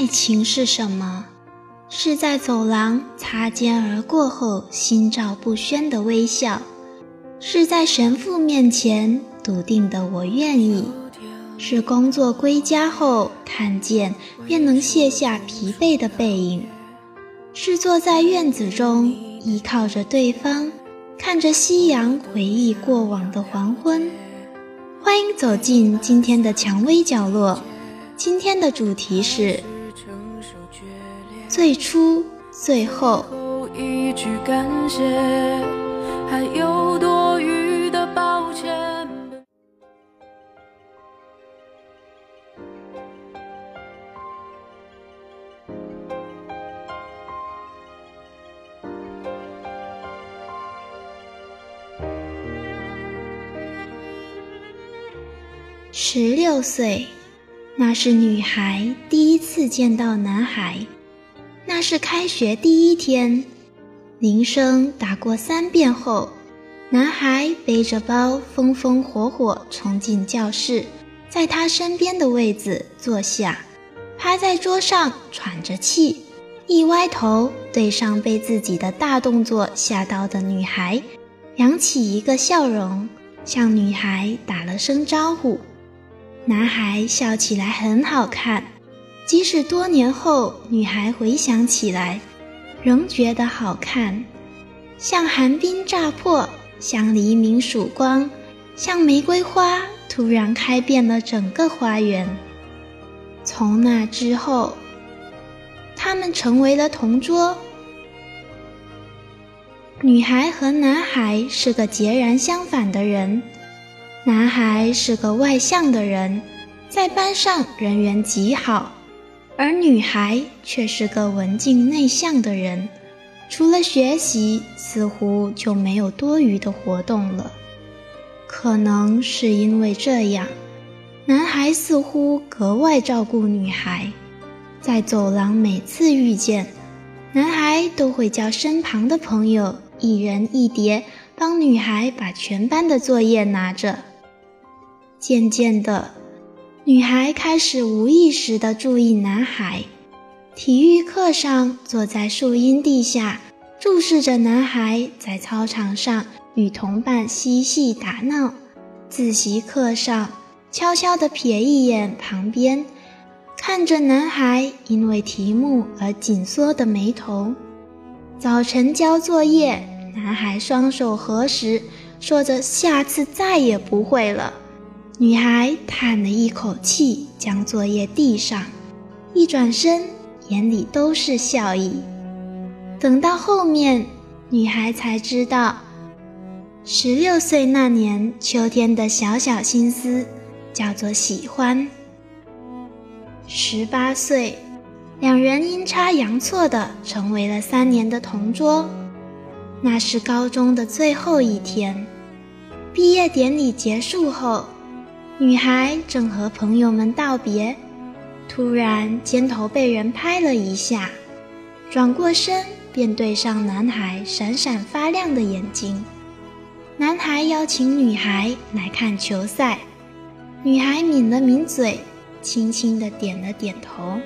爱情是什么？是在走廊擦肩而过后心照不宣的微笑，是在神父面前笃定的我愿意，是工作归家后看见便能卸下疲惫的背影，是坐在院子中依靠着对方，看着夕阳回忆过往的黄昏。欢迎走进今天的蔷薇角落，今天的主题是。最初，最后。一句感谢，还有多余的抱歉。十六岁，那是女孩第一次见到男孩。是开学第一天，铃声打过三遍后，男孩背着包，风风火火冲进教室，在他身边的位子坐下，趴在桌上喘着气，一歪头对上被自己的大动作吓到的女孩，扬起一个笑容，向女孩打了声招呼。男孩笑起来很好看。即使多年后，女孩回想起来，仍觉得好看，像寒冰乍破，像黎明曙光，像玫瑰花突然开遍了整个花园。从那之后，他们成为了同桌。女孩和男孩是个截然相反的人，男孩是个外向的人，在班上人缘极好。而女孩却是个文静内向的人，除了学习，似乎就没有多余的活动了。可能是因为这样，男孩似乎格外照顾女孩，在走廊每次遇见，男孩都会叫身旁的朋友一人一叠，帮女孩把全班的作业拿着。渐渐的。女孩开始无意识地注意男孩。体育课上，坐在树荫地下，注视着男孩在操场上与同伴嬉戏打闹；自习课上，悄悄地瞥一眼旁边，看着男孩因为题目而紧缩的眉头。早晨交作业，男孩双手合十，说着下次再也不会了。女孩叹了一口气，将作业递上，一转身，眼里都是笑意。等到后面，女孩才知道，十六岁那年秋天的小小心思，叫做喜欢。十八岁，两人阴差阳错的成为了三年的同桌。那是高中的最后一天，毕业典礼结束后。女孩正和朋友们道别，突然肩头被人拍了一下，转过身便对上男孩闪闪发亮的眼睛。男孩邀请女孩来看球赛，女孩抿了抿嘴，轻轻地点了点头。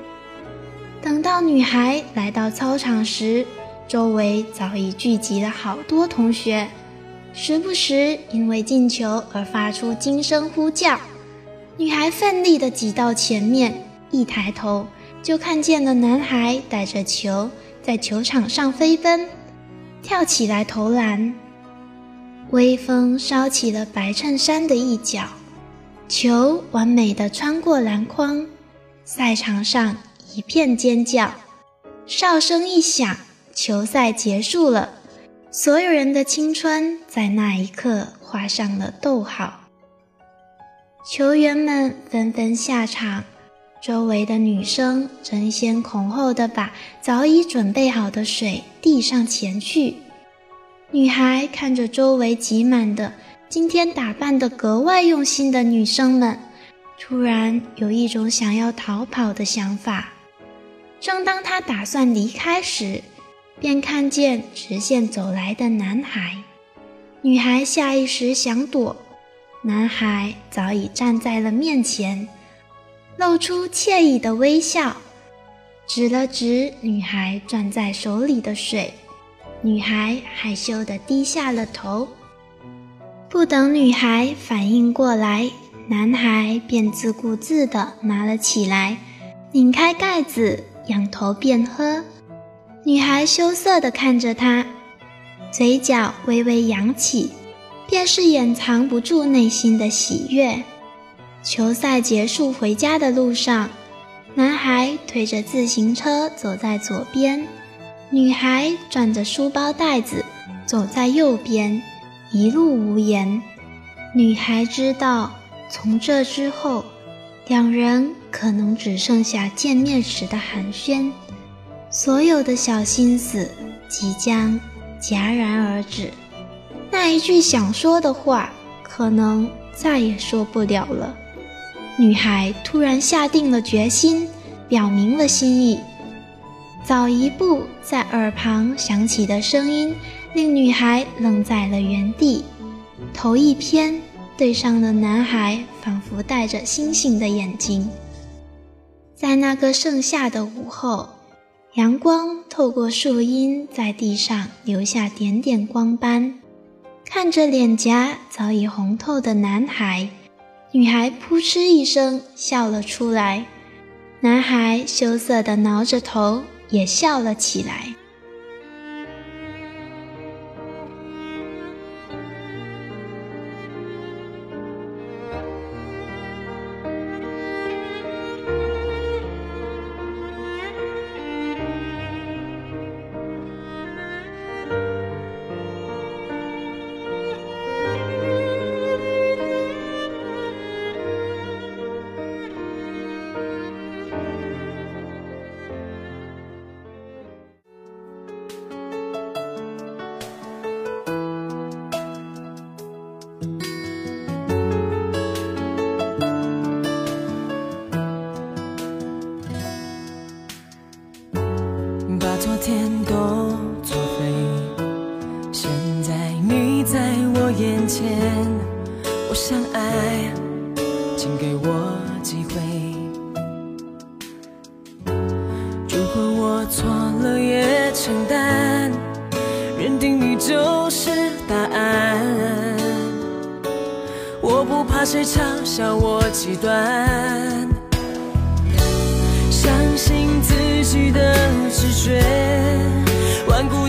等到女孩来到操场时，周围早已聚集了好多同学。时不时因为进球而发出惊声呼叫，女孩奋力地挤到前面，一抬头就看见了男孩带着球在球场上飞奔，跳起来投篮。微风烧起了白衬衫的一角，球完美的穿过篮筐，赛场上一片尖叫，哨声一响，球赛结束了。所有人的青春在那一刻画上了逗号。球员们纷纷下场，周围的女生争先恐后的把早已准备好的水递上前去。女孩看着周围挤满的今天打扮的格外用心的女生们，突然有一种想要逃跑的想法。正当她打算离开时，便看见直线走来的男孩，女孩下意识想躲，男孩早已站在了面前，露出惬意的微笑。指了指女孩攥在手里的水。女孩害羞地低下了头。不等女孩反应过来，男孩便自顾自地拿了起来，拧开盖子，仰头便喝。女孩羞涩地看着他，嘴角微微扬起，便是掩藏不住内心的喜悦。球赛结束，回家的路上，男孩推着自行车走在左边。女孩转着书包带子走在右边，一路无言。女孩知道，从这之后，两人可能只剩下见面时的寒暄，所有的小心思即将戛然而止。那一句想说的话，可能再也说不了了。女孩突然下定了决心，表明了心意。早一步在耳旁响起的声音，令女孩愣在了原地。头一偏，对上的男孩仿佛带着星星的眼睛。在那个盛夏的午后，阳光透过树荫在地上留下点点光斑。看着脸颊早已红透的男孩，女孩扑哧一声笑了出来。男孩羞涩的挠着头。也笑了起来。把昨天都作废，现在你在我眼前，我想爱，请给我机会。如果我错了也承担，认定你就是答案，我不怕谁嘲笑我极端。信自己的直觉，顽固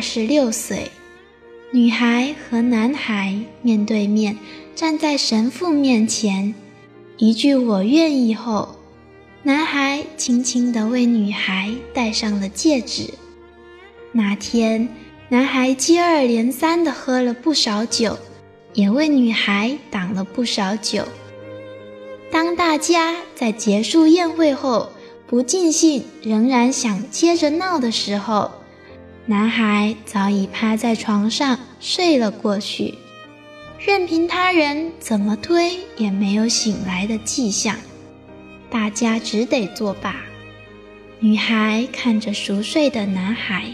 十六岁，女孩和男孩面对面站在神父面前，一句“我愿意”后，男孩轻轻地为女孩戴上了戒指。那天，男孩接二连三地喝了不少酒，也为女孩挡了不少酒。当大家在结束宴会后不尽兴，仍然想接着闹的时候，男孩早已趴在床上睡了过去，任凭他人怎么推也没有醒来的迹象，大家只得作罢。女孩看着熟睡的男孩，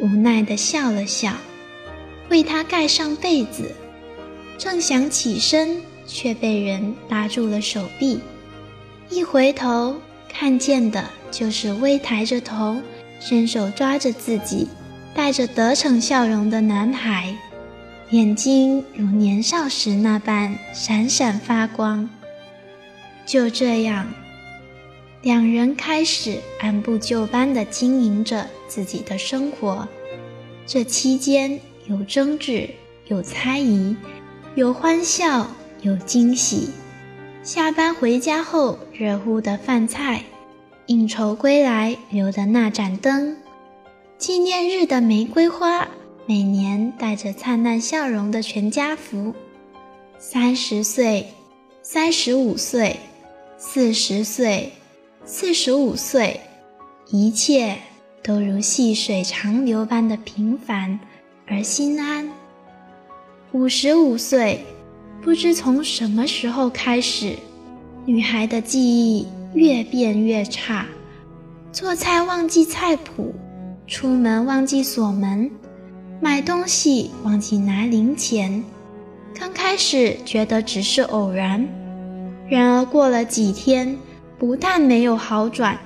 无奈地笑了笑，为他盖上被子，正想起身，却被人拉住了手臂。一回头，看见的就是微抬着头，伸手抓着自己。带着得逞笑容的男孩，眼睛如年少时那般闪闪发光。就这样，两人开始按部就班地经营着自己的生活。这期间有争执，有猜疑，有欢笑，有惊喜。下班回家后，热乎的饭菜；应酬归来，留的那盏灯；纪念日的玫瑰花；每年带着灿烂笑容的全家福。三十岁，三十五岁。四十岁，四十五岁，一切都如细水长流般的平凡而心安。五十五岁，不知从什么时候开始，女孩的记忆越变越差，做菜忘记菜谱，出门忘记锁门，买东西忘记拿零钱。刚开始觉得只是偶然。然而过了几天，不但没有好转，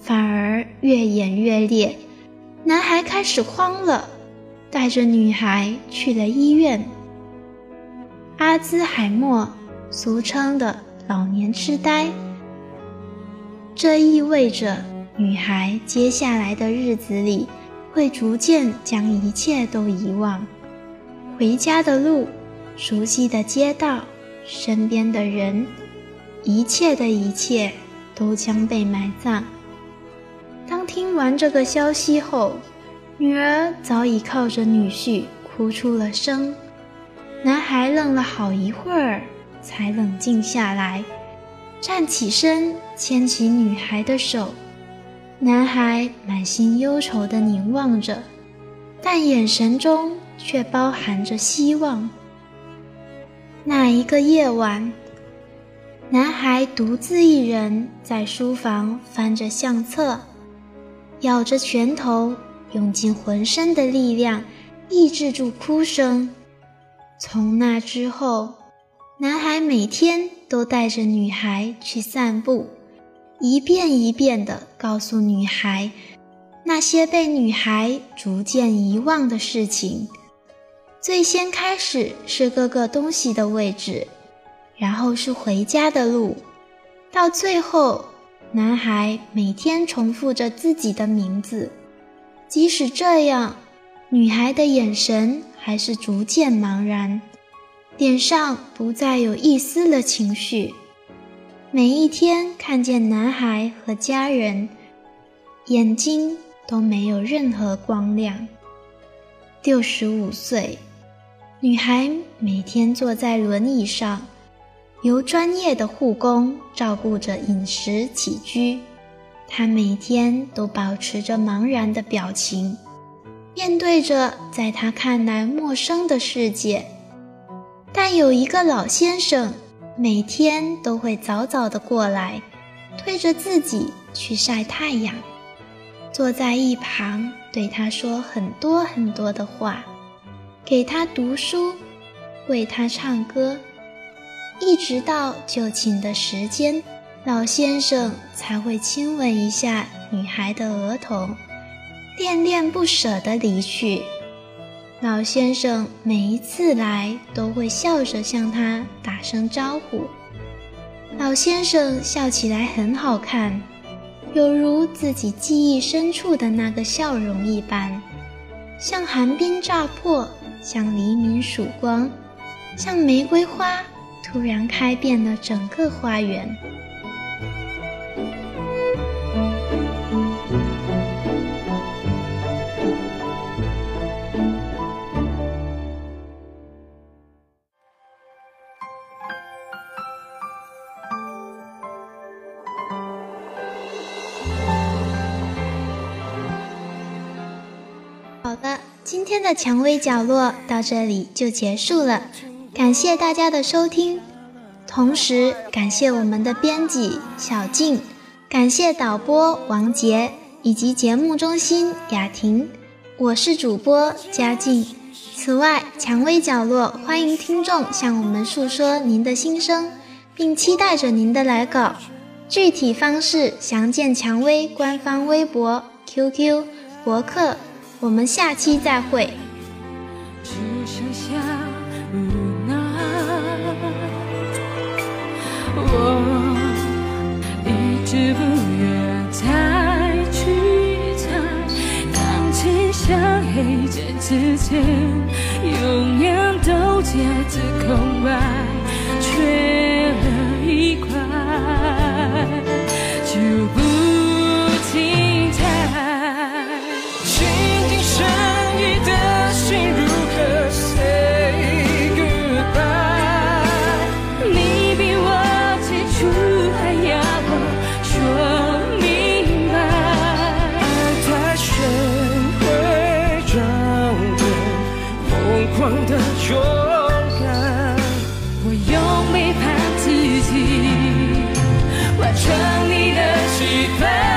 反而越演越烈。男孩开始慌了，带着女孩去了医院。阿兹海默，俗称的老年痴呆，这意味着女孩接下来的日子里会逐渐将一切都遗忘，回家的路，熟悉的街道，身边的人。一切的一切都将被埋葬。当听完这个消息后，女儿早已靠着女婿哭出了声。男孩愣了好一会儿，才冷静下来，站起身，牵起女孩的手。男孩满心忧愁地凝望着，但眼神中却包含着希望。那一个夜晚。男孩独自一人在书房翻着相册，咬着拳头，用尽浑身的力量抑制住哭声。从那之后，男孩每天都带着女孩去散步，一遍一遍地告诉女孩那些被女孩逐渐遗忘的事情。最先开始是各个东西的位置。然后是回家的路，到最后，男孩每天重复着自己的名字。即使这样，女孩的眼神还是逐渐茫然，脸上不再有一丝的情绪。每一天看见男孩和家人，眼睛都没有任何光亮。六十五岁，女孩每天坐在轮椅上。由专业的护工照顾着饮食起居，他每天都保持着茫然的表情，面对着在他看来陌生的世界。但有一个老先生，每天都会早早的过来，推着自己去晒太阳，坐在一旁对他说很多很多的话，给他读书，为他唱歌。一直到就寝的时间，老先生才会亲吻一下女孩的额头，恋恋不舍地离去。老先生每一次来都会笑着向他打声招呼。老先生笑起来很好看，有如自己记忆深处的那个笑容一般，像寒冰乍破，像黎明曙光，像玫瑰花。突然开遍了整个花园。今天的蔷薇角落到这里就结束了。感谢大家的收听，同时感谢我们的编辑小静，感谢导播王杰以及节目中心雅婷，我是主播佳静。此外，蔷薇角落欢迎听众向我们诉说您的心声，并期待着您的来稿。具体方式详见蔷薇官方微博、QQ、博客。我们下期再会。只剩下无奈。我一直不愿再去猜，感情像黑键之间，永远都夹着空白，缺自己完成你的剧本。